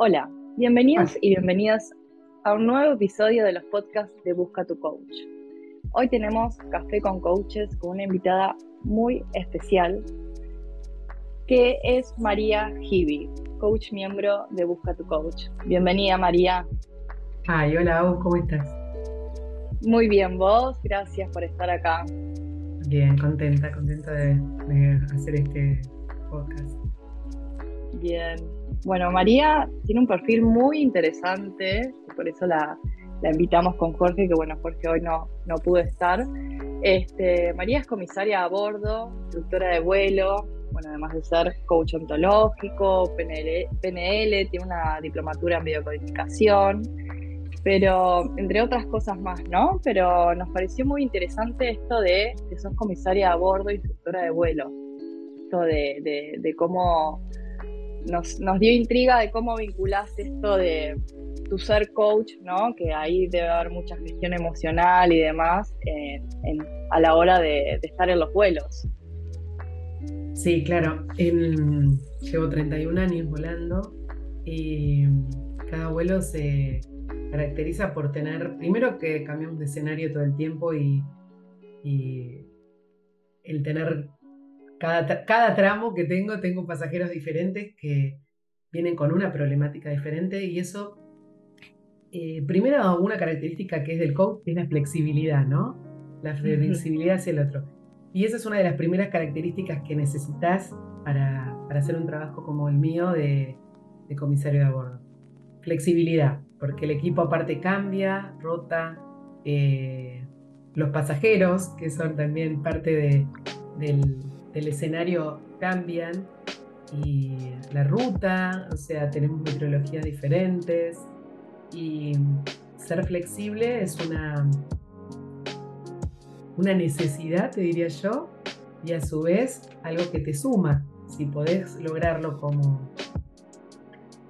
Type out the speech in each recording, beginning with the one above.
Hola, bienvenidos y bienvenidas a un nuevo episodio de los podcasts de Busca tu Coach. Hoy tenemos Café con Coaches con una invitada muy especial que es María Hibi, coach miembro de Busca tu Coach. Bienvenida María. Ay, hola, ¿cómo estás? Muy bien, vos, gracias por estar acá. Bien, contenta, contenta de, hacer este podcast. Bien, bueno, María tiene un perfil muy interesante, por eso la, invitamos con Jorge, que bueno, Jorge hoy no, no pudo estar. Este, María es comisaria a bordo, instructora de vuelo, bueno, además de ser coach ontológico, PNL, tiene una diplomatura en biocodificación, pero entre otras cosas más, ¿no? Pero nos pareció muy interesante esto de que sos comisaria a bordo, instructora de vuelo, esto de, de cómo nos, dio intriga de cómo vinculás esto de tu ser coach, ¿no? Que ahí debe haber mucha gestión emocional y demás a la hora de, estar en los vuelos. Sí, claro. llevo 31 años volando y cada vuelo se caracteriza por tener, primero que cambiamos de escenario todo el tiempo y el tener cada, tramo que tengo, tengo pasajeros diferentes que vienen con una problemática diferente y eso, eh, primero una característica que es del coach es la flexibilidad, ¿no? La flexibilidad hacia el otro. Y esa es una de las primeras características que necesitas para, hacer un trabajo como el mío de, comisario de a bordo. Flexibilidad, porque el equipo aparte cambia, rota, eh, los pasajeros, que son también parte de, del, del escenario cambian y la ruta, o sea, tenemos meteorologías diferentes y ser flexible es una, una necesidad, te diría yo, y a su vez algo que te suma. Si podés lograrlo como,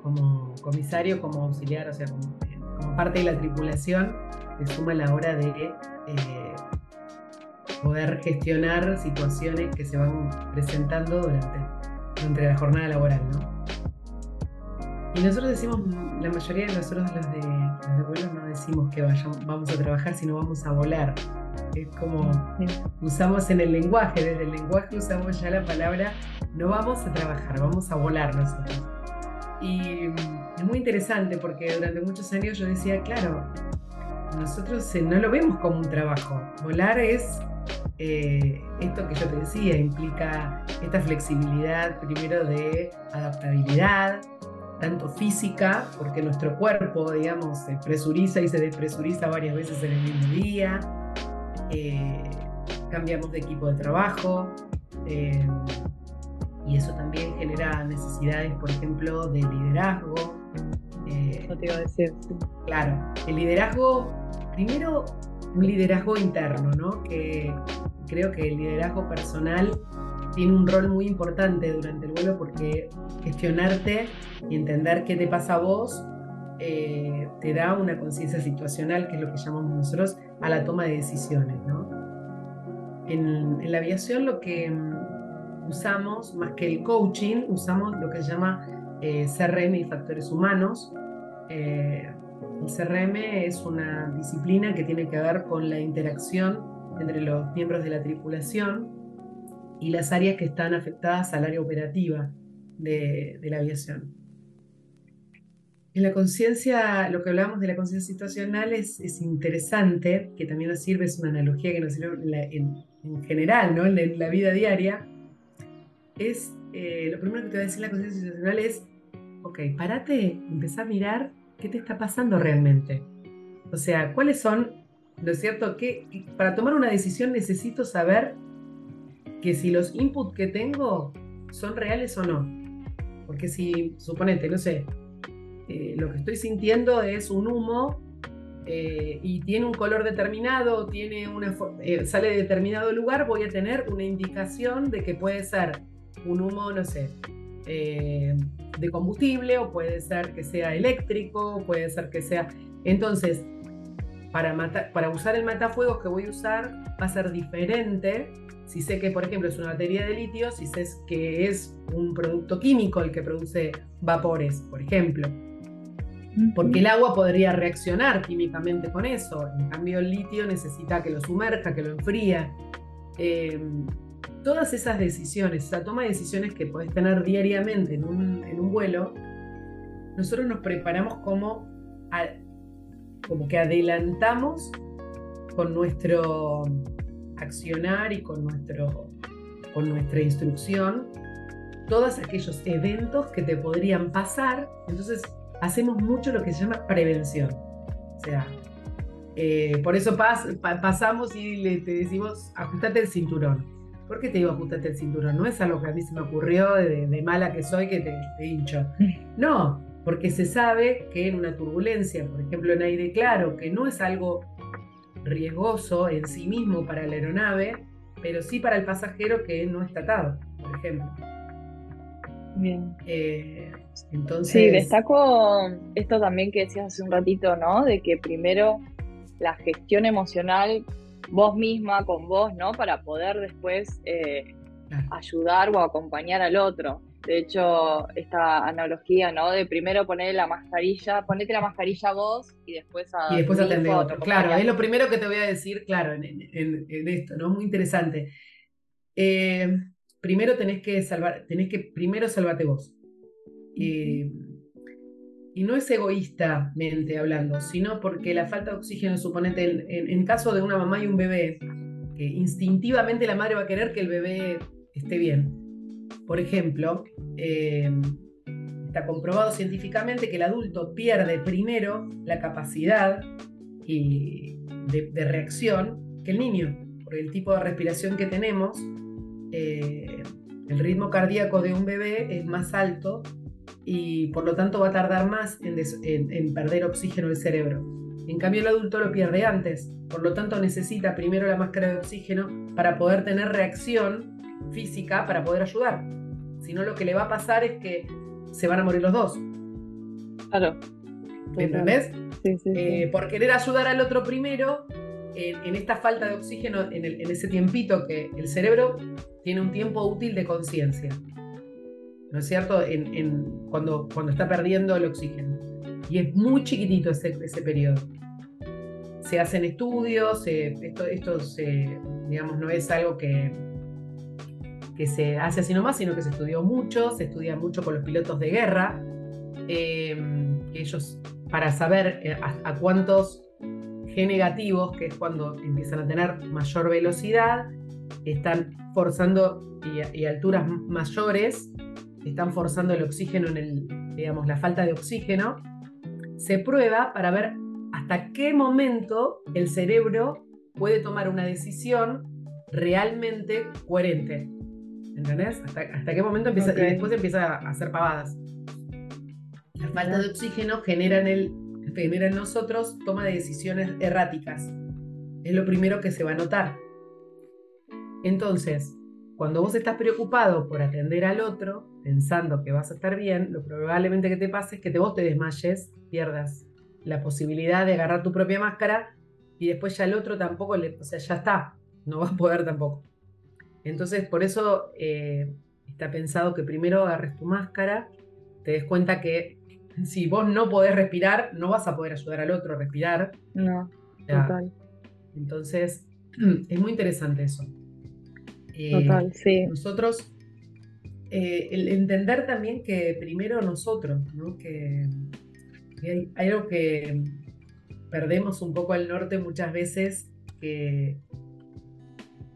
como comisario, como auxiliar, o sea, como, parte de la tripulación, te suma a la hora de eh, poder gestionar situaciones que se van presentando durante, durante la jornada laboral, ¿no? Y nosotros decimos, la mayoría de nosotros los de, los de vuelo no decimos que vayamos, vamos a trabajar, sino vamos a volar. Es como usamos en el lenguaje, desde el lenguaje usamos ya la palabra no vamos a trabajar, vamos a volar nosotros. Y es muy interesante porque durante muchos años yo decía, claro, nosotros eh, no lo vemos como un trabajo. Volar es eh, esto que yo te decía, implica esta flexibilidad primero de adaptabilidad, tanto física, porque nuestro cuerpo, digamos, se presuriza y se despresuriza varias veces en el mismo día, eh, cambiamos de equipo de trabajo, eh, y eso también genera necesidades, por ejemplo, de liderazgo. no te iba a decir. Claro, el liderazgo, primero un liderazgo interno, ¿no? Que creo que el liderazgo personal tiene un rol muy importante durante el vuelo porque gestionarte y entender qué te pasa a vos eh, te da una conciencia situacional, que es lo que llamamos nosotros a la toma de decisiones, ¿no? En, la aviación lo que mm, usamos, más que el coaching, usamos lo que se llama eh, CRM y factores humanos. Eh, el CRM es una disciplina que tiene que ver con la interacción entre los miembros de la tripulación y las áreas que están afectadas al área operativa de, la aviación. En la conciencia, lo que hablamos de la conciencia situacional es, interesante, que también nos sirve, es una analogía que nos sirve en, general, ¿no? en, la vida diaria. Es, eh, lo primero que te voy a decir la conciencia situacional es, ok, parate, empezá a mirar qué te está pasando realmente. O sea, cuáles son, ¿no es cierto? Que para tomar una decisión necesito saber que si los inputs que tengo son reales o no. Porque si, suponete, no sé, eh, lo que estoy sintiendo es un humo eh, y tiene un color determinado, tiene una, eh, sale de determinado lugar, voy a tener una indicación de que puede ser un humo, no sé, de combustible o puede ser que sea eléctrico, puede ser que sea... Entonces, para, para usar el matafuegos que voy a usar va a ser diferente si sé que, por ejemplo, es una batería de litio, si sé que es un producto químico el que produce vapores, por ejemplo. porque el agua podría reaccionar químicamente con eso. En cambio, el litio necesita que lo sumerja, que lo enfría. Em, todas esas decisiones, esa toma de decisiones que podés tener diariamente en un, vuelo, nosotros nos preparamos como, como que adelantamos con nuestro accionar y con, nuestro, con nuestra instrucción todos aquellos eventos que te podrían pasar. Entonces, hacemos mucho lo que se llama prevención. O sea, eh, por eso pasamos y le, te decimos, ajustate el cinturón. ¿Por qué te digo ajustate el cinturón? No es algo que a mí se me ocurrió de, mala que soy que te, te, hincho. No, porque se sabe que en una turbulencia, por ejemplo en aire claro, que no es algo riesgoso en sí mismo para la aeronave, pero sí para el pasajero que no está atado, por ejemplo. Bien. Eh, entonces. Sí, destaco esto también que decías hace un ratito, ¿no? De que primero la gestión emocional vos misma, con vos, ¿no? Para poder después eh, ayudar o acompañar al otro. De hecho, esta analogía, ¿no? De primero poner la mascarilla, ponete la mascarilla vos y después a. Y después atender otro. Claro, es lo primero que te voy a decir, claro, en, en esto, ¿no? Muy interesante. Eh, primero tenés que salvar, tenés que primero salvarte vos. Eh, y no es egoístamente hablando, sino porque la falta de oxígeno, suponete, en, caso de una mamá y un bebé, que instintivamente la madre va a querer que el bebé esté bien. Por ejemplo, eh, está comprobado científicamente que el adulto pierde primero la capacidad de, de reacción que el niño, por el tipo de respiración que tenemos eh, el ritmo cardíaco de un bebé es más alto y por lo tanto va a tardar más en, perder oxígeno el cerebro. En cambio el adulto lo pierde antes, por lo tanto necesita primero la máscara de oxígeno para poder tener reacción física para poder ayudar. Si no lo que le va a pasar es que se van a morir los dos. Claro. ¿Entendés? Eh, por querer ayudar al otro primero, en, esta falta de oxígeno, en, ese tiempito que el cerebro tiene un tiempo útil de conciencia, ¿no es cierto? cuando, cuando está perdiendo el oxígeno. Y es muy chiquitito ese, ese periodo. Se hacen estudios, esto, esto digamos, no es algo que, que se hace así nomás, sino que se estudió mucho, se estudia mucho con los pilotos de guerra, eh, ellos para saber eh, a cuántos negativos, que es cuando empiezan a tener mayor velocidad, están forzando y, alturas mayores, están forzando el oxígeno en el, digamos, la falta de oxígeno, se prueba para ver hasta qué momento el cerebro puede tomar una decisión realmente coherente. ¿Entendés? Hasta, qué momento empieza, y después empieza a hacer pavadas. La falta de oxígeno genera en el genera en nosotros toma de decisiones erráticas. Es lo primero que se va a notar. Entonces, cuando vos estás preocupado por atender al otro, pensando que vas a estar bien, lo probablemente que te pase es que te, vos te desmayes, pierdas la posibilidad de agarrar tu propia máscara y después ya el otro tampoco, le, o sea, ya está, no va a poder tampoco. Entonces, por eso eh, está pensado que primero agarres tu máscara, te des cuenta que si vos no podés respirar, no vas a poder ayudar al otro a respirar. No, total. Entonces, es muy interesante eso. Eh, total, sí. Nosotros, eh, el entender también que primero nosotros, ¿no? que, hay, algo que perdemos un poco al norte muchas veces, que,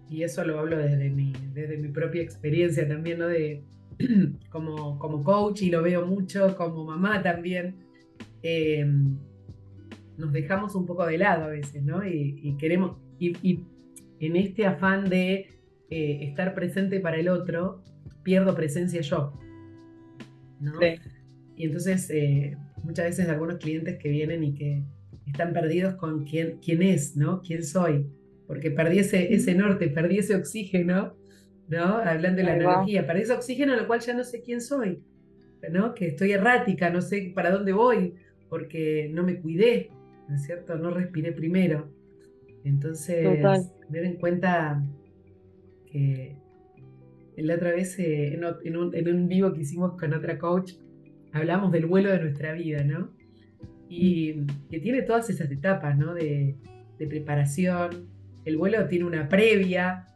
y eso lo hablo desde mi, desde mi propia experiencia también, ¿no? De, como, como coach y lo veo mucho como mamá también, eh, nos dejamos un poco de lado a veces, ¿no? Y, queremos, y, en este afán de eh, estar presente para el otro, pierdo presencia yo. ¿no? Y entonces eh, muchas veces algunos clientes que vienen y que están perdidos con quién, quién es, ¿no? ¿Quién soy? Porque perdí ese, ese norte, perdí ese oxígeno ¿no? Hablando de la energía, para ese oxígeno, lo cual ya no sé quién soy, ¿no? Que estoy errática, no sé para dónde voy, porque no me cuidé, ¿no es cierto? No respiré primero. Entonces, tener en cuenta que la otra vez eh, en, un, en, un, vivo que hicimos con otra coach, hablamos del vuelo de nuestra vida, ¿no? y que tiene todas esas etapas ¿no? de, preparación. El vuelo tiene una previa,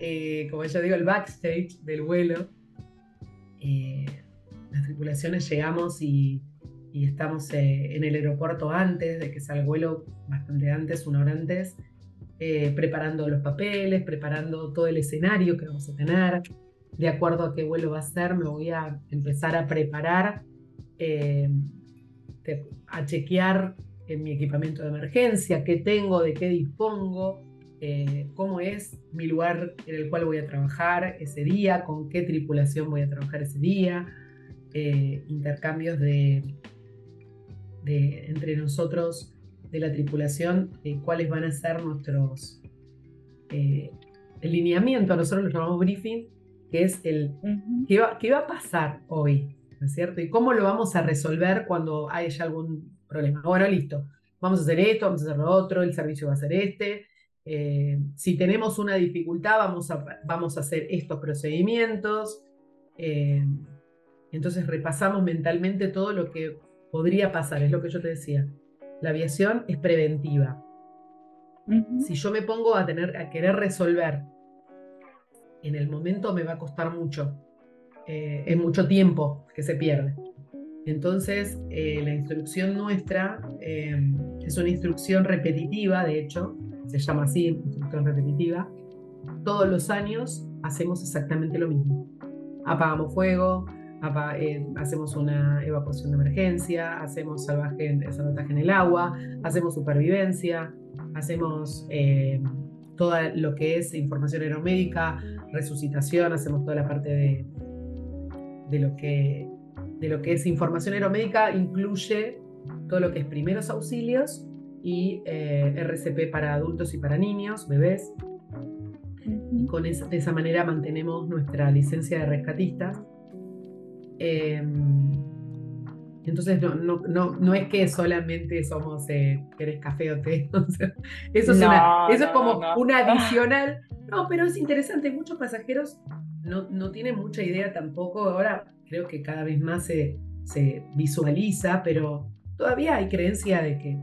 eh, como yo digo, el backstage del vuelo. Eh, las tripulaciones llegamos y, estamos eh, en el aeropuerto antes de que salga el vuelo, bastante antes, una hora antes, preparando los papeles, preparando todo el escenario que vamos a tener. De acuerdo a qué vuelo va a ser, me voy a empezar a preparar a chequear en mi equipamiento de emergencia, qué tengo, de qué dispongo, eh, cómo es mi lugar en el cual voy a trabajar ese día, con qué tripulación voy a trabajar ese día, eh, intercambios de, entre nosotros de la tripulación, cuáles van a ser nuestros eh, el lineamiento, nosotros lo llamamos briefing, que es el ¿qué, va, qué va a pasar hoy, ¿no es cierto? Y cómo lo vamos a resolver cuando haya algún problema. Bueno, listo. Vamos a hacer esto, vamos a hacer lo otro, el servicio va a ser este. Eh, si tenemos una dificultad, vamos a, vamos a hacer estos procedimientos. Eh, entonces repasamos mentalmente todo lo que podría pasar, es lo que yo te decía. La aviación es preventiva. Si yo me pongo a, tener, a querer resolver en el momento, me va a costar mucho. Eh, es mucho tiempo que se pierde. Entonces, eh, la instrucción nuestra eh, es una instrucción repetitiva, de hecho, se llama así, instrucción repetitiva. Todos los años hacemos exactamente lo mismo. Apagamos fuego, eh, hacemos una evacuación de emergencia, hacemos salvaje, sabotaje en el agua, hacemos supervivencia, hacemos todo lo que es información aeromédica, resucitación, hacemos toda la parte de, de lo que de lo que es información aeromédica incluye todo lo que es primeros auxilios y eh, RCP para adultos y para niños, bebés. Y con esa, de esa manera mantenemos nuestra licencia de rescatistas. Em, entonces no, no, no, es que solamente somos, eh, querés café o té. eso es, eso es como una adicional. No, pero es interesante. Muchos pasajeros no, no tienen mucha idea tampoco. Ahora creo que cada vez más se, se visualiza, pero todavía hay creencia de que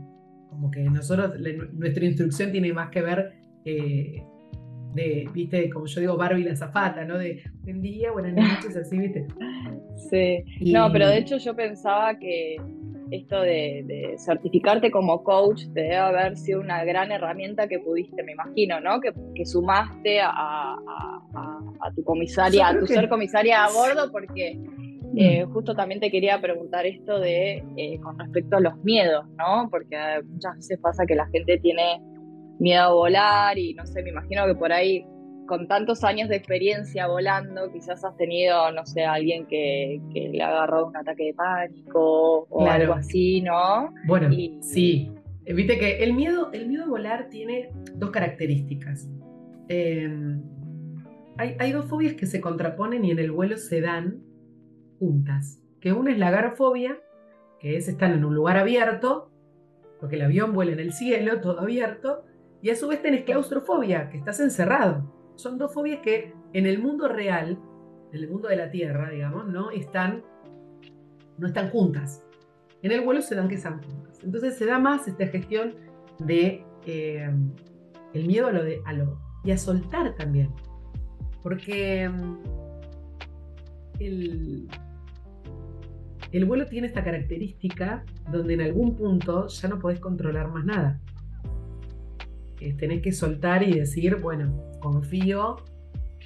como que nosotros, nuestra instrucción tiene más que ver eh, de, viste, como yo digo, Barbie la zafata, ¿no? De buen día, buenas noches, así, viste. Sí, no, pero de hecho yo pensaba que esto de, certificarte como coach debe haber sido una gran herramienta que pudiste, me imagino, ¿no? Que, sumaste a, tu comisaria, a tu ser comisaria a bordo, porque eh, mm. justo también te quería preguntar esto de eh, con respecto a los miedos, ¿no? Porque muchas veces pasa que la gente tiene miedo a volar y no sé, me imagino que por ahí con tantos años de experiencia volando, quizás has tenido, no sé, alguien que, le ha agarrado un ataque de pánico o algo así, ¿no? Bueno, sí. Eh, viste que el miedo, el miedo a volar tiene dos características. Em, hay, hay, dos fobias que se contraponen y en el vuelo se dan juntas. Que una es la agarofobia, que es estar en un lugar abierto, porque el avión vuela en el cielo, todo abierto, y a su vez tenés claustrofobia, que estás encerrado son dos fobias que en el mundo real, en el mundo de la Tierra, digamos, no están, no están juntas. En el vuelo se dan que están juntas. Entonces se da más esta gestión de eh, el miedo a lo, de, a lo y a soltar también. Porque mm, el, el vuelo tiene esta característica donde en algún punto ya no podés controlar más nada. Tenés que soltar y decir, bueno, confío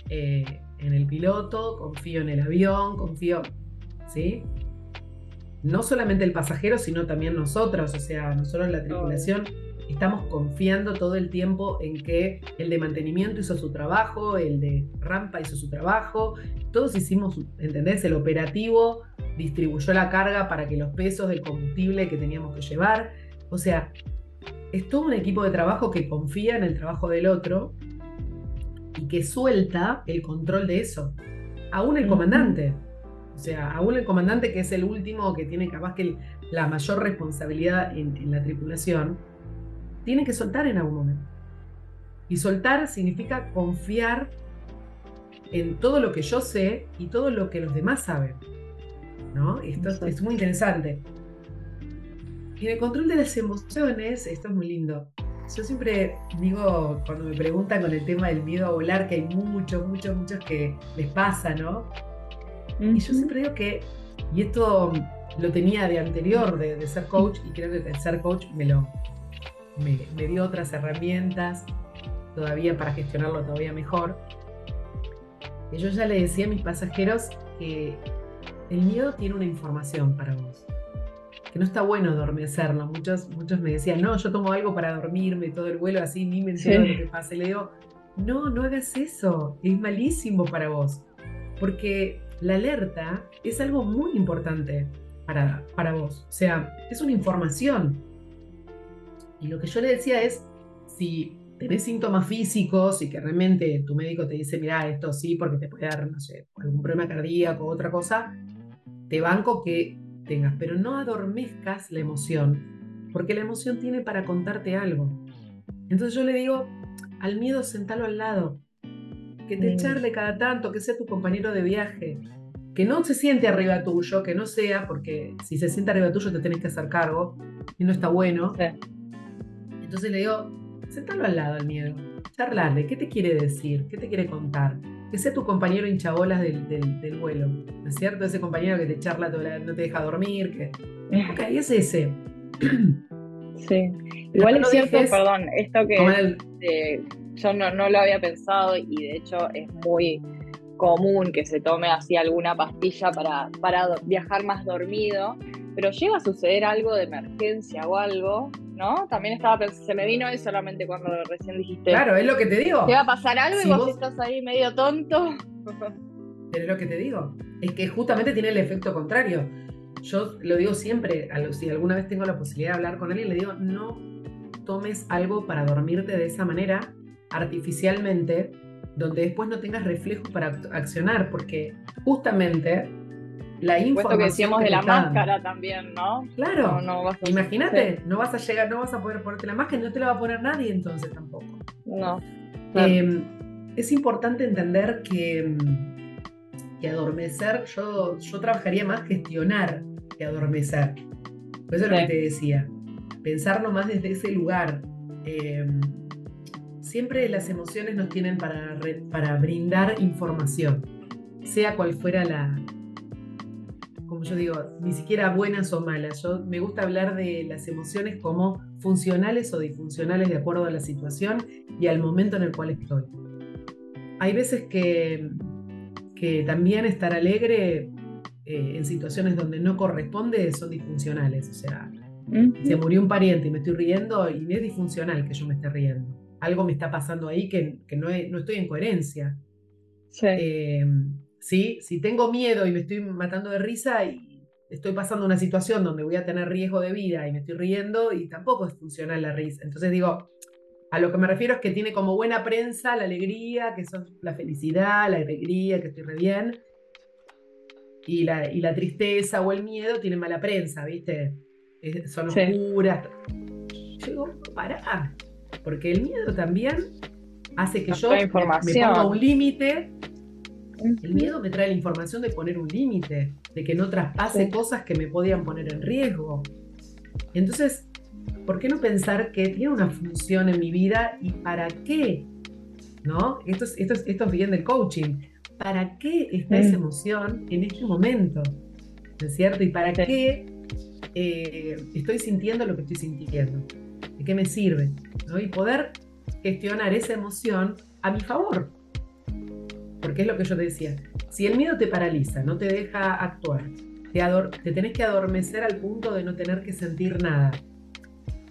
eh, en el piloto, confío en el avión, confío, ¿sí? No solamente el pasajero, sino también nosotros, o sea, nosotros la tripulación estamos confiando todo el tiempo en que el de mantenimiento hizo su trabajo, el de rampa hizo su trabajo, todos hicimos, ¿entendés? El operativo distribuyó la carga para que los pesos del combustible que teníamos que llevar, o sea, es todo un equipo de trabajo que confía en el trabajo del otro y que suelta el control de eso. Aún el comandante. O sea, aún el comandante que es el último que tiene capaz que la mayor responsabilidad en, la tripulación, tiene que soltar en algún momento. Y soltar significa confiar en todo lo que yo sé y todo lo que los demás saben. ¿no? Esto es muy interesante. En el control de las emociones, esto es muy lindo. Yo siempre digo, cuando me preguntan con el tema del miedo a volar, que hay muchos, muchos, muchos que les pasa, ¿no? Y yo siempre digo que, y esto lo tenía de anterior, de, ser coach, y creo que el ser coach me, lo, me, dio otras herramientas todavía para gestionarlo todavía mejor. Y yo ya le decía a mis pasajeros que el miedo tiene una información para vos, que no está bueno adormecerlo. Muchos, muchos me decían, no, yo tomo algo para dormirme todo el vuelo así, ni me entero lo que pasa. Y le digo, no, no hagas eso, es malísimo para vos, porque la alerta es algo muy importante para, para vos. O sea, es una información. Y lo que yo le decía es, si tenés síntomas físicos y que realmente tu médico te dice, mira, esto sí, porque te puede dar, no sé, algún problema cardíaco o otra cosa, te banco que tengas, pero no adormezcas la emoción, porque la emoción tiene para contarte algo. Entonces yo le digo, al miedo sentalo al lado, que te mm. charle cada tanto, que sea tu compañero de viaje, que no se siente arriba tuyo, que no sea, porque si se siente arriba tuyo te tenés que hacer cargo y no está bueno. Entonces le digo, sentalo al lado al miedo, charlarle, ¿qué te quiere decir? ¿Qué te quiere contar? Que sea tu compañero hinchabolas del, del, vuelo, ¿no es cierto? Ese compañero que te charla, no te deja dormir, que... Ok, es ese. Sí. Igual es cierto, perdón, esto que yo no, no lo había pensado y de hecho es muy común que se tome así alguna pastilla para, para viajar más dormido, pero llega a suceder algo de emergencia o algo, ¿no? También estaba se me vino eso solamente cuando recién dijiste. Claro, es lo que te digo. ¿Te va a pasar algo y vos, estás ahí medio tonto? Pero es lo que te digo. Es que justamente tiene el efecto contrario. Yo lo digo siempre, a si alguna vez tengo la posibilidad de hablar con alguien, le digo, no tomes algo para dormirte de esa manera, artificialmente, donde después no tengas reflejos para accionar, porque justamente la información. que decíamos de la máscara también, ¿no? Claro. Imagínate, no vas a llegar, no vas a poder ponerte la máscara y no te la va a poner nadie entonces tampoco. No. Em, es importante entender que, que adormecer, yo, yo trabajaría más gestionar que adormecer. Por eso es lo que te decía. Pensarlo más desde ese lugar. Eh, siempre las emociones nos tienen para, para brindar información, sea cual fuera la, como yo digo, ni siquiera buenas o malas. Yo me gusta hablar de las emociones como funcionales o disfuncionales de acuerdo a la situación y al momento en el cual estoy. Hay veces que, que también estar alegre eh, en situaciones donde no corresponde son disfuncionales. O sea, se murió un pariente y me estoy riendo y es disfuncional que yo me esté riendo algo me está pasando ahí que, no, estoy en coherencia. Em, sí. Si tengo miedo y me estoy matando de risa y estoy pasando una situación donde voy a tener riesgo de vida y me estoy riendo y tampoco es funcional la risa. Entonces digo, a lo que me refiero es que tiene como buena prensa la alegría, que es la felicidad, la alegría, que estoy re bien. Y la, y la tristeza o el miedo tienen mala prensa, ¿viste? son oscuras. Yo digo, pará, porque el miedo también hace que yo me, ponga un límite. El miedo me trae la información de poner un límite, de que no traspase cosas que me podían poner en riesgo. Entonces, ¿por qué no pensar que tiene una función en mi vida y para qué? ¿No? Esto es, esto esto bien del coaching. ¿Para qué está esa emoción en este momento? ¿No es cierto? ¿Y para qué eh, estoy sintiendo lo que estoy sintiendo? ¿De qué me sirve? Y poder gestionar esa emoción a mi favor. Porque es lo que yo te decía. Si el miedo te paraliza, no te deja actuar, te, te tenés que adormecer al punto de no tener que sentir nada.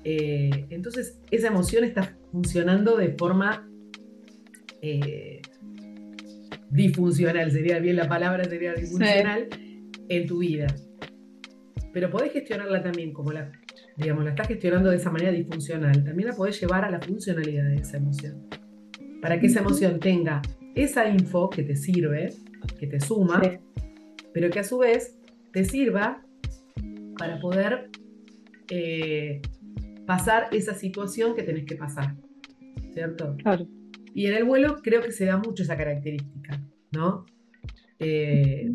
Eh, entonces, esa emoción está funcionando de forma eh, disfuncional, sería bien la palabra, sería disfuncional en tu vida. Pero podés gestionarla también como la digamos, la estás gestionando de esa manera disfuncional, también la podés llevar a la funcionalidad de esa emoción. Para que esa emoción tenga esa info que te sirve, que te suma, pero que a su vez te sirva para poder eh, pasar esa situación que tenés que pasar. ¿Cierto? Claro. Y en el vuelo creo que se da mucho esa característica, ¿no? Eh,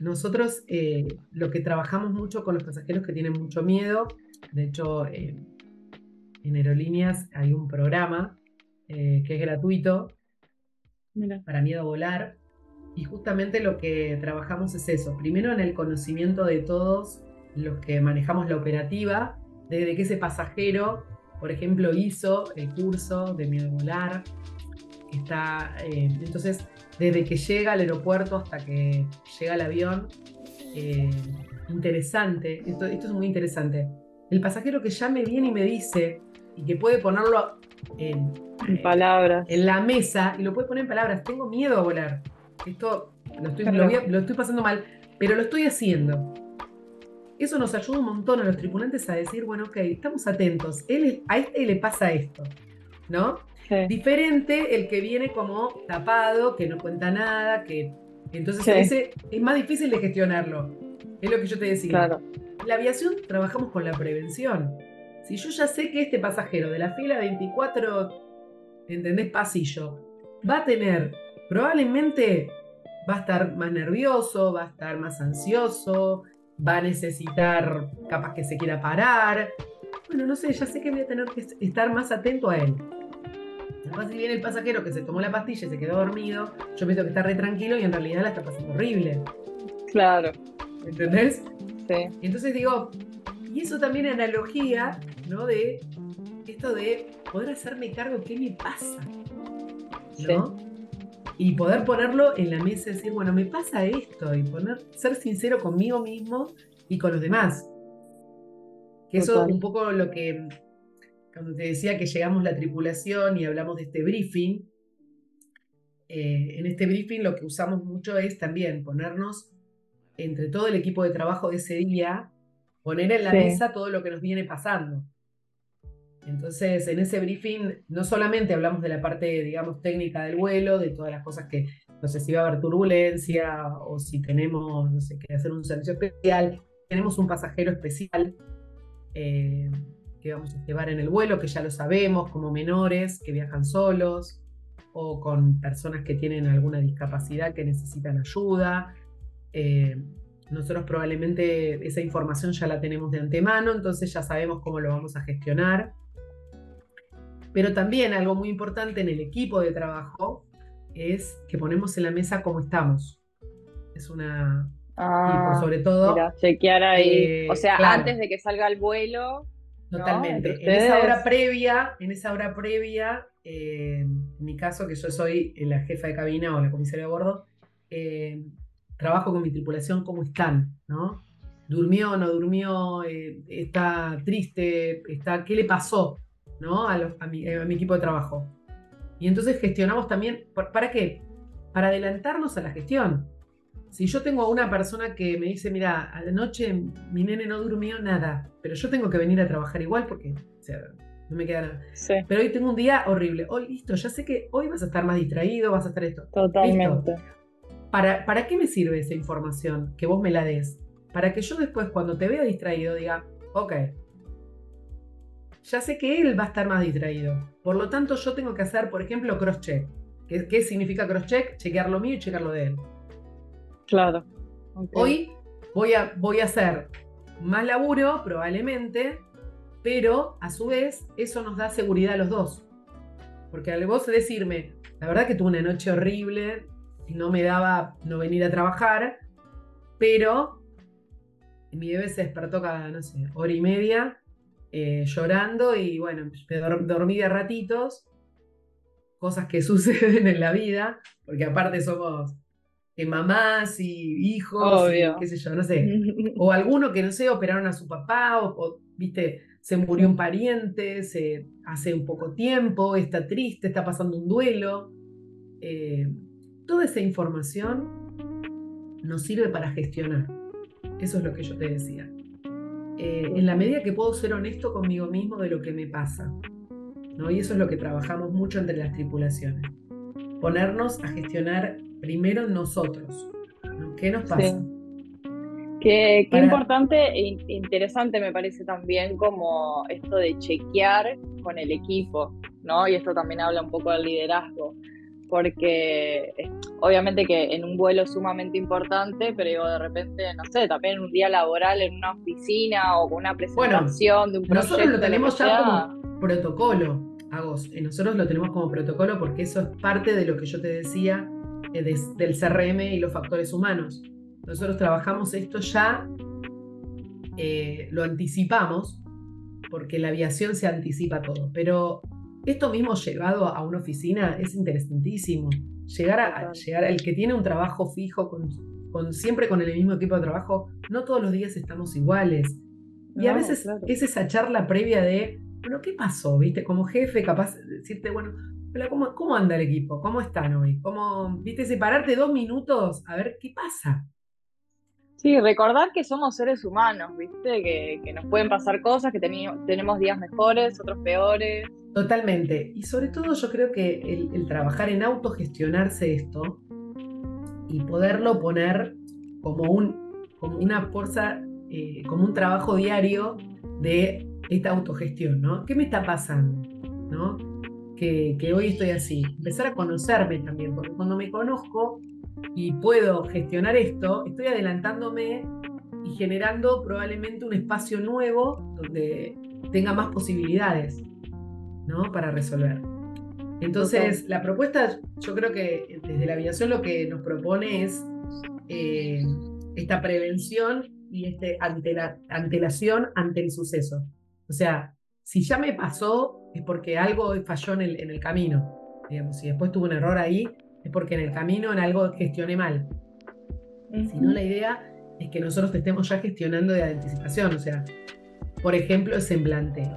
nosotros eh, lo que trabajamos mucho con los pasajeros que tienen mucho miedo De hecho, en aerolíneas hay un programa que es gratuito para miedo a volar. Y justamente lo que trabajamos es eso. Primero en el conocimiento de todos los que manejamos la operativa, desde que ese pasajero, por ejemplo, hizo el curso de miedo a volar. Está, eh, entonces, desde que llega al aeropuerto hasta que llega el avión, eh, interesante, esto, esto es muy interesante. El pasajero que ya me viene y me dice, y que puede ponerlo en, en palabras. En la mesa y lo puedes poner en palabras. Tengo miedo a volar. Esto lo estoy, pasando mal, pero lo estoy haciendo. Eso nos ayuda un montón a los tripulantes a decir, bueno, ok, estamos atentos. Él, a este le pasa esto, ¿no? Diferente el que viene como tapado, que no cuenta nada, que entonces ese es más difícil de gestionarlo. Es lo que yo te decía. Claro. La aviación trabajamos con la prevención. Si yo ya sé que este pasajero de la fila 24, ¿entendés? Pasillo, va a tener, probablemente va a estar más nervioso, va a estar más ansioso, va a necesitar, capaz que se quiera parar. Bueno, no sé, ya sé que voy a tener que estar más atento a él. Además, si viene el pasajero que se tomó la pastilla y se quedó dormido, yo pienso que está re tranquilo y en realidad la está pasando horrible. Claro. ¿Entendés? Sí. entonces digo, y eso también analogía, ¿no? De esto de poder hacerme cargo de qué me pasa, ¿no? Y poder ponerlo en la mesa y decir, bueno, me pasa esto, y poner, ser sincero conmigo mismo y con los demás. Que eso es un poco lo que, cuando te decía que llegamos la tripulación y hablamos de este briefing, eh, en este briefing lo que usamos mucho es también ponernos entre todo el equipo de trabajo de ese día poner en la mesa todo lo que nos viene pasando. Entonces, en ese briefing no solamente hablamos de la parte, digamos, técnica del vuelo, de todas las cosas que, no sé si va a haber turbulencia o si tenemos, no sé, que hacer un servicio especial, tenemos un pasajero especial eh, que vamos a llevar en el vuelo, que ya lo sabemos, como menores que viajan solos o con personas que tienen alguna discapacidad que necesitan ayuda. Eh, nosotros probablemente esa información ya la tenemos de antemano, entonces ya sabemos cómo lo vamos a gestionar. Pero también algo muy importante en el equipo de trabajo es que ponemos en la mesa cómo estamos. Es una... Ah, sobre todo... chequear ahí. Eh, o sea, antes de que salga el vuelo. Totalmente. En esa hora previa, en esa hora previa, eh, en mi caso, que yo soy la jefa de cabina o la comisaria de bordo, eh, trabajo con mi tripulación, cómo están, ¿no? ¿Durmió o no durmió? Eh, ¿Está triste? Está, ¿Qué le pasó ¿no? a, mi, equipo de trabajo? Y entonces gestionamos también, ¿para qué? Para adelantarnos a la gestión. Si yo tengo a una persona que me dice, mira, a la noche mi nene no durmió nada, pero yo tengo que venir a trabajar igual porque o sea, no me queda nada. Pero hoy tengo un día horrible. Hoy, listo, ya sé que hoy vas a estar más distraído, vas a estar esto. Totalmente. ¿Para, qué me sirve esa información? Que vos me la des. Para que yo después, cuando te vea distraído, diga, ok, ya sé que él va a estar más distraído. Por lo tanto, yo tengo que hacer, por ejemplo, cross-check. ¿Qué, significa cross-check? Chequear lo mío y chequear lo de él. Claro. Hoy voy a, voy a hacer más laburo, probablemente, pero a su vez eso nos da seguridad a los dos. Porque al vos decirme, la verdad que tuve una noche horrible, no me daba no venir a trabajar, pero mi bebé se despertó cada, no sé, hora y media eh, llorando y bueno, dormí de ratitos, cosas que suceden en la vida, porque aparte somos mamás y hijos, qué sé yo, no sé, o alguno que no sé, operaron a su papá, o, viste, se murió un pariente, se, hace un poco tiempo, está triste, está pasando un duelo. Eh, Toda esa información nos sirve para gestionar. Eso es lo que yo te decía. Eh, en la medida que puedo ser honesto conmigo mismo de lo que me pasa. ¿no? Y eso es lo que trabajamos mucho entre las tripulaciones. Ponernos a gestionar primero nosotros. ¿Qué nos pasa? Qué, importante e interesante me parece también como esto de chequear con el equipo, ¿no? Y esto también habla un poco del liderazgo porque obviamente que en un vuelo es sumamente importante, pero digo, de repente, no sé, también un día laboral en una oficina o con una presentación de un proyecto. Nosotros lo tenemos ya como protocolo, Agos. Eh, nosotros lo tenemos como protocolo porque eso es parte de lo que yo te decía eh, del CRM y los factores humanos. Nosotros trabajamos esto ya, eh, lo anticipamos, porque la aviación se anticipa todo, pero esto mismo llevado a una oficina es interesantísimo. Llegar a, llegar el que tiene un trabajo fijo, con, siempre con el mismo equipo de trabajo, no todos los días estamos iguales. Y a veces es esa charla previa de, bueno, ¿qué pasó? ¿Viste? Como jefe, capaz de decirte, bueno, ¿cómo, ¿cómo anda el equipo? ¿Cómo están hoy? ¿Cómo, viste, separarte dos minutos a ver qué pasa? Sí, recordar que somos seres humanos, ¿viste? Que, nos pueden pasar cosas, que tenemos días mejores, otros peores. Totalmente. Y sobre todo yo creo que el, trabajar en autogestionarse esto y poderlo poner como, un, como una fuerza, eh, como un trabajo diario de esta autogestión, ¿no? ¿Qué me está pasando? ¿No? Que, que hoy estoy así. Empezar a conocerme también, porque cuando me conozco y puedo gestionar esto, estoy adelantándome y generando probablemente un espacio nuevo donde tenga más posibilidades ¿no? para resolver. Entonces, la propuesta, yo creo que desde la aviación lo que nos propone es eh, esta prevención y este antelación ante el suceso. O sea, si ya me pasó, es porque algo falló en el, en el camino. Digamos, si después tuve un error ahí, es porque en el camino en algo gestioné mal. Si no, la idea es que nosotros te estemos ya gestionando de anticipación. O sea, por ejemplo, el semblanteo.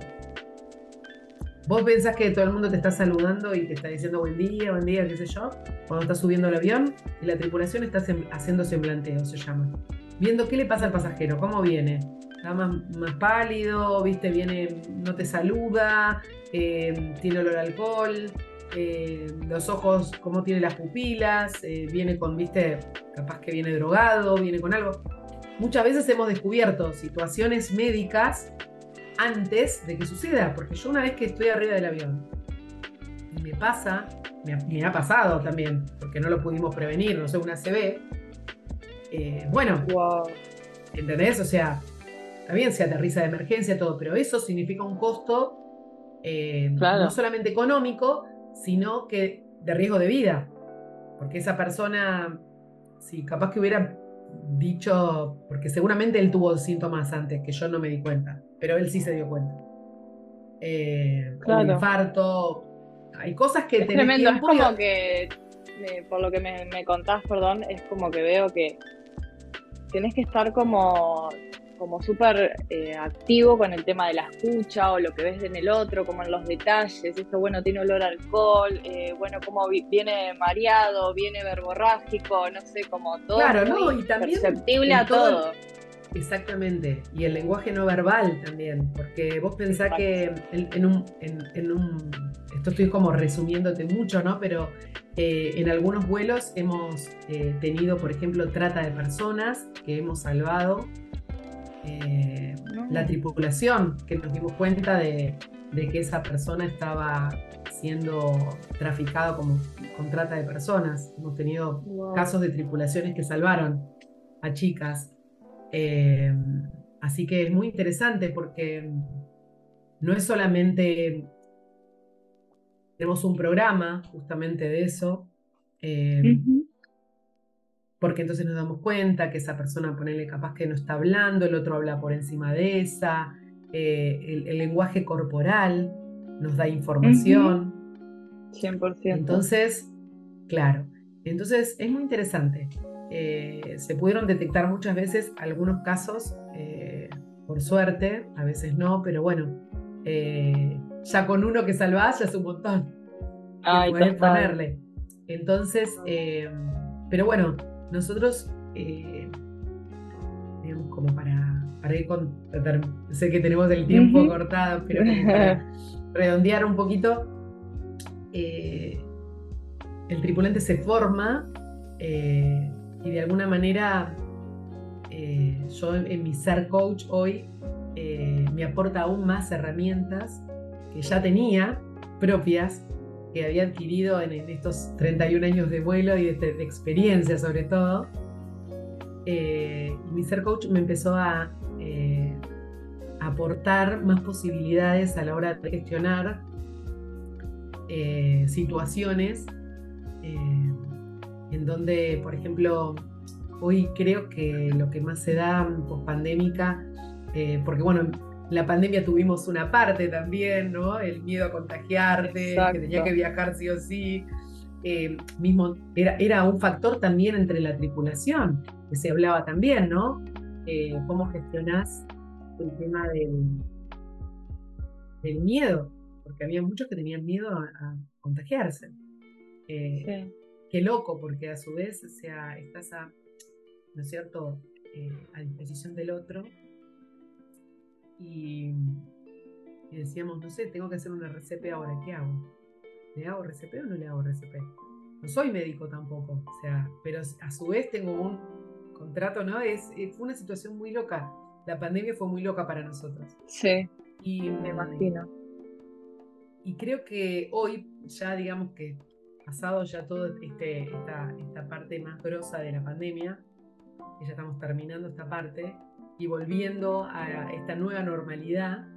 Vos pensás que todo el mundo te está saludando y te está diciendo buen día, buen día, qué sé yo, cuando estás subiendo al avión y la tripulación está haciendo semblanteo, se llama. Viendo qué le pasa al pasajero, cómo viene. Está más, pálido, viste, viene, no te saluda, eh, tiene olor a alcohol, eh, los ojos, cómo tiene las pupilas, eh, viene con, viste, capaz que viene drogado, viene con algo. Muchas veces hemos descubierto situaciones médicas antes de que suceda, porque yo una vez que estoy arriba del avión y me pasa, me, ha pasado también, porque no lo pudimos prevenir, no sé, una CB, eh, bueno, ¿entendés? O sea, también se aterriza de emergencia, todo, pero eso significa un costo no solamente económico, sino que de riesgo de vida. Porque esa persona, si capaz que hubiera dicho, porque seguramente él tuvo síntomas antes, que yo no me di cuenta, pero él sí se dio cuenta. Eh, Un infarto, hay cosas que es tremendo, es como que, por lo que me, me contás, perdón, es como que veo que tenés que estar como como súper eh, activo con el tema de la escucha o lo que ves en el otro, como en los detalles, esto bueno tiene olor a alcohol, eh, bueno como viene mareado, viene verborrágico, no sé, como todo claro, no, y también perceptible a todo. Exactamente, y el lenguaje no verbal también, porque vos pensás que en, un, en, un, esto estoy como resumiéndote mucho, ¿no? Pero eh, en algunos vuelos hemos tenido, por ejemplo, trata de personas que hemos salvado eh, la tripulación, que nos dimos cuenta de, que esa persona estaba siendo traficado como con trata de personas. Hemos tenido casos de tripulaciones que salvaron a chicas. Eh, así que es muy interesante porque no es solamente tenemos un programa justamente de eso. Eh, porque entonces nos damos cuenta que esa persona, ponerle capaz que no está hablando, el otro habla por encima de esa, eh, el, lenguaje corporal nos da información. 100%. Entonces, claro, entonces es muy interesante. Eh, se pudieron detectar muchas veces algunos casos, eh, por suerte, a veces no, pero bueno, ya con uno que salvás ya es un montón. Ay, ponerle. Entonces, pero bueno, nosotros, eh, digamos, como para, para ir con. Sé que tenemos el tiempo cortado, pero para redondear un poquito, eh, el tripulante se forma eh, y de alguna manera yo en mi ser coach hoy me aporta aún más herramientas que ya tenía propias que había adquirido en, estos 31 años de vuelo y de, experiencia sobre todo. Eh, mi ser coach me empezó a eh, aportar más posibilidades a la hora de gestionar eh, situaciones en donde, por ejemplo, hoy creo que lo que más se da post pandémica, porque bueno, la pandemia tuvimos una parte también, ¿no? El miedo a contagiarte, que tenía que viajar sí o sí. Eh, mismo era, era un factor también entre la tripulación, que se hablaba también, ¿no? Eh, ¿Cómo gestionás el tema del, del miedo? Porque había muchos que tenían miedo a, contagiarse. Eh, qué loco, porque a su vez, o sea, estás a, ¿no es cierto?, a disposición del otro y, decíamos, no sé, tengo que hacer un RCP ahora, ¿qué hago? ¿Le hago RCP o no le hago RCP? No soy médico tampoco, o sea, pero a su vez tengo un contrato, ¿no? Es, fue una situación muy loca. La pandemia fue muy loca para nosotros. Sí. Y me imagino. Y creo que hoy, ya digamos que pasado ya toda este, esta, esta parte más grosa de la pandemia, que ya estamos terminando esta parte, y volviendo a esta nueva normalidad,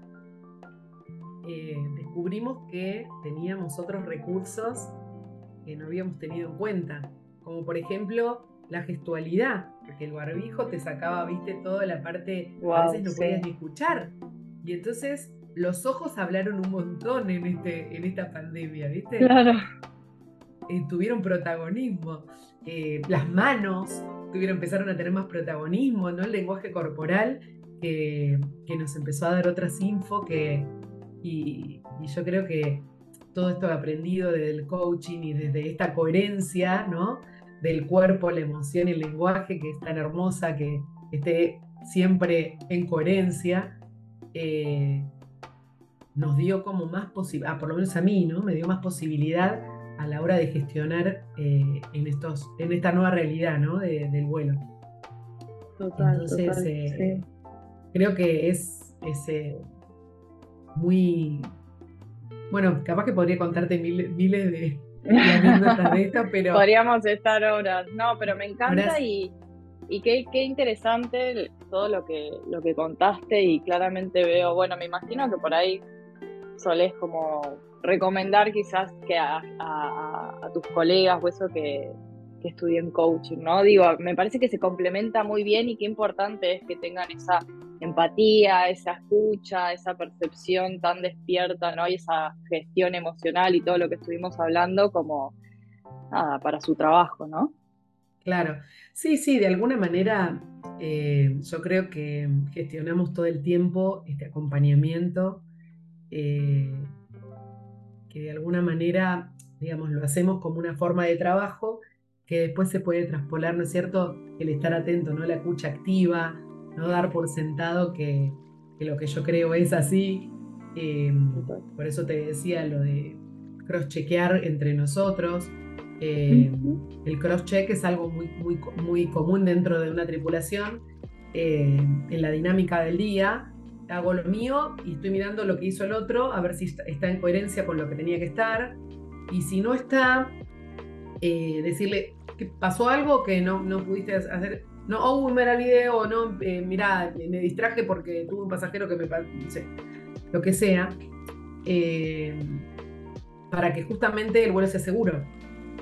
eh, descubrimos que teníamos otros recursos que no habíamos tenido en cuenta, como por ejemplo la gestualidad, porque el barbijo te sacaba, viste, toda la parte, a veces no podías ni escuchar. Y entonces los ojos hablaron un montón en, este, en esta pandemia, ¿viste? Claro. Eh, tuvieron protagonismo. Eh, las manos, tuvieron, empezaron a tener más protagonismo, ¿no? El lenguaje corporal que, nos empezó a dar otras info que, y, yo creo que todo esto aprendido desde el coaching y desde esta coherencia, ¿no? Del cuerpo, la emoción y el lenguaje, que es tan hermosa, que esté siempre en coherencia, eh, nos dio como más posibilidad, ah, por lo menos a mí, ¿no? Me dio más posibilidad a la hora de gestionar eh, en, estos, en esta nueva realidad ¿no? del vuelo. Total, Entonces, eh, creo que es, eh, muy... Bueno, capaz que podría contarte miles, de, anécdotas de esto, pero... Podríamos estar horas. No, pero me encanta y, y qué, qué, interesante todo lo que, lo que contaste y claramente veo, bueno, me imagino que por ahí solés como recomendar quizás que a, tus colegas o eso que, que, estudien coaching, ¿no? Digo, me parece que se complementa muy bien y qué importante es que tengan esa empatía, esa escucha, esa percepción tan despierta, ¿no? Y esa gestión emocional y todo lo que estuvimos hablando como, nada, para su trabajo, ¿no? Claro, sí, sí, de alguna manera eh, yo creo que gestionamos todo el tiempo este acompañamiento. Eh, que de alguna manera, digamos, lo hacemos como una forma de trabajo que después se puede traspolar, ¿no es cierto? El estar atento, ¿no? La escucha activa, no dar por sentado que, lo que yo creo es así. Em, por eso te decía lo de cross-chequear entre nosotros. Em, el cross-check es algo muy, muy, muy común dentro de una tripulación. Em, en la dinámica del día, hago lo mío y estoy mirando lo que hizo el otro, a ver si está en coherencia con lo que tenía que estar. Y si no está, eh, decirle que pasó algo que no, no pudiste hacer. No, oh, me era el video, no, eh, mira, me distraje porque tuve un pasajero que me. No sé, lo que sea. Eh, para que justamente el vuelo sea seguro.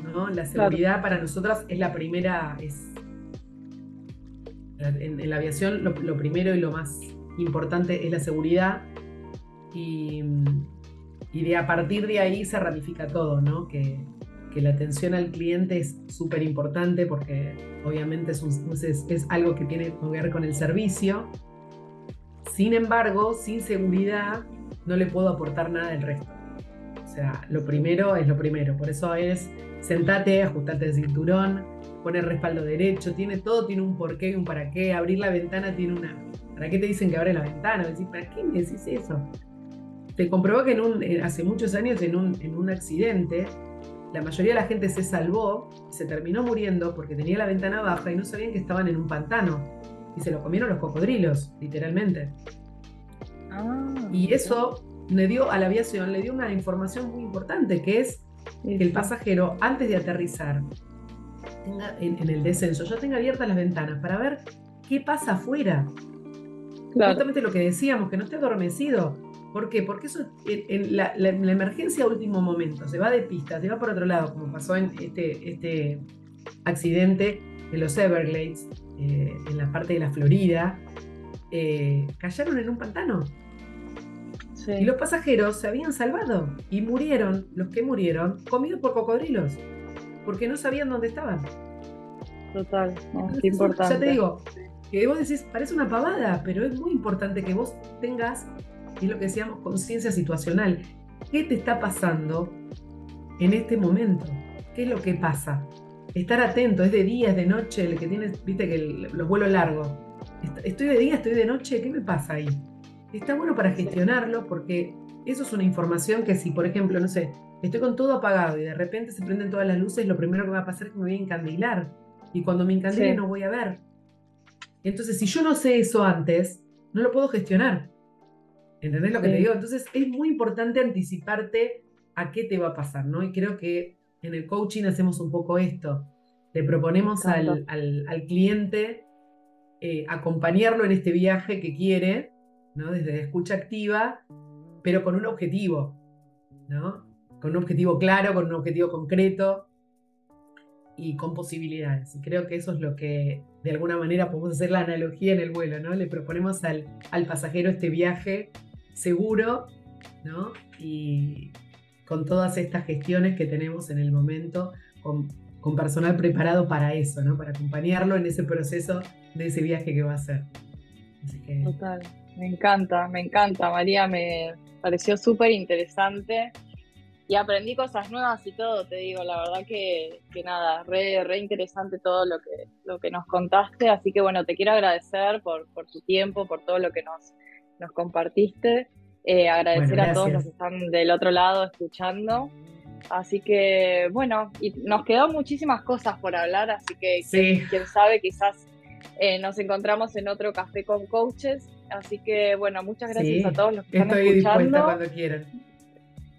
¿no? La seguridad para nosotras es la primera. Es, en, la aviación, lo primero y lo más importante es la seguridad y, de a partir de ahí se ramifica todo, ¿no? Que, la atención al cliente es súper importante porque obviamente es, es, algo que tiene que ver con el servicio. Sin embargo, sin seguridad no le puedo aportar nada del resto. O sea, lo primero es lo primero. Por eso es sentate, ajustate el cinturón, poner respaldo derecho, tiene todo, tiene un porqué y un para qué. Abrir la ventana tiene una, ¿Para qué te dicen que abre la ventana? Decís, ¿para qué me decís eso? Te comprobó que en un, hace muchos años en un, en un accidente, la mayoría de la gente se salvó, se terminó muriendo porque tenía la ventana baja y no sabían que estaban en un pantano. Y se lo comieron los cocodrilos, literalmente. Ah, y eso le dio a la aviación, le dio una información muy importante, que es que el pasajero, antes de aterrizar, tenga, en, el descenso, ya tenga abiertas las ventanas para ver qué pasa afuera. Justamente lo que decíamos, que no esté adormecido. ¿Por qué? Porque eso en, la, emergencia a último momento se va de pista, se va por otro lado, como pasó en este, este accidente de los Everglades, eh, en la parte de la Florida, eh, cayeron en un pantano. Y los pasajeros se habían salvado y murieron, los que murieron, comidos por cocodrilos, porque no sabían dónde estaban. Total, es importante. Ya te digo, que vos decís, parece una pavada, pero es muy importante que vos tengas, y es lo que decíamos, conciencia situacional. ¿Qué te está pasando en este momento? ¿Qué es lo que pasa? Estar atento, es de día, es de noche, el que tienes, viste que los vuelos largos. Estoy de día, estoy de noche, ¿qué me pasa ahí? Está bueno para gestionarlo porque eso es una información que si, por ejemplo, no sé, estoy con todo apagado y de repente se prenden todas las luces, lo primero que va a pasar es que me voy a encandilar. Y cuando me encandile no voy a ver. Entonces, si yo no sé eso antes, no lo puedo gestionar. ¿Entendés lo que te digo? Entonces, es muy importante anticiparte a qué te va a pasar, ¿no? Y creo que en el coaching hacemos un poco esto. Le proponemos al, cliente eh, acompañarlo en este viaje que quiere, ¿no? Desde escucha activa, pero con un objetivo, ¿no? Con un objetivo claro, con un objetivo concreto y con posibilidades. Y creo que eso es lo que de alguna manera podemos hacer la analogía en el vuelo, ¿no? Le proponemos al, pasajero este viaje seguro, ¿no? Y con todas estas gestiones que tenemos en el momento, con, personal preparado para eso, ¿no? Para acompañarlo en ese proceso de ese viaje que va a hacer. Total, me encanta, me encanta, María, me pareció súper interesante y aprendí cosas nuevas y todo, te digo, la verdad que, que, nada, re, re interesante todo lo que, lo que nos contaste, así que bueno, te quiero agradecer por, por tu tiempo, por todo lo que nos, nos compartiste, eh, agradecer a todos los que están del otro lado escuchando, así que bueno, y nos quedó muchísimas cosas por hablar, así que quién, sabe, quizás eh, nos encontramos en otro café con coaches, así que bueno, muchas gracias a todos los que están escuchando. Estoy dispuesta cuando quieran.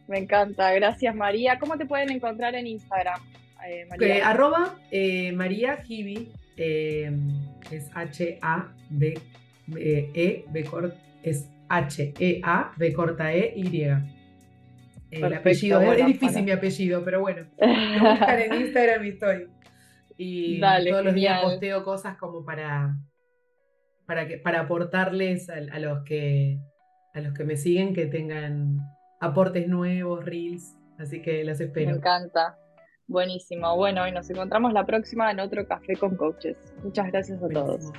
Me encanta, gracias María. ¿Cómo te pueden encontrar en Instagram? Eh, María? arroba eh, María Hibi, eh, es H-A-B, E, B corta, es H-E-A, B corta E, Y. el apellido, es difícil mi apellido, pero bueno, me buscan en Instagram y estoy. Y todos los días posteo cosas como para, para, que, para aportarles a, los que, a los que me siguen que tengan aportes nuevos, reels, así que las espero. Me encanta. Buenísimo. Bueno, y nos encontramos la próxima en otro café con coaches. Muchas gracias a todos.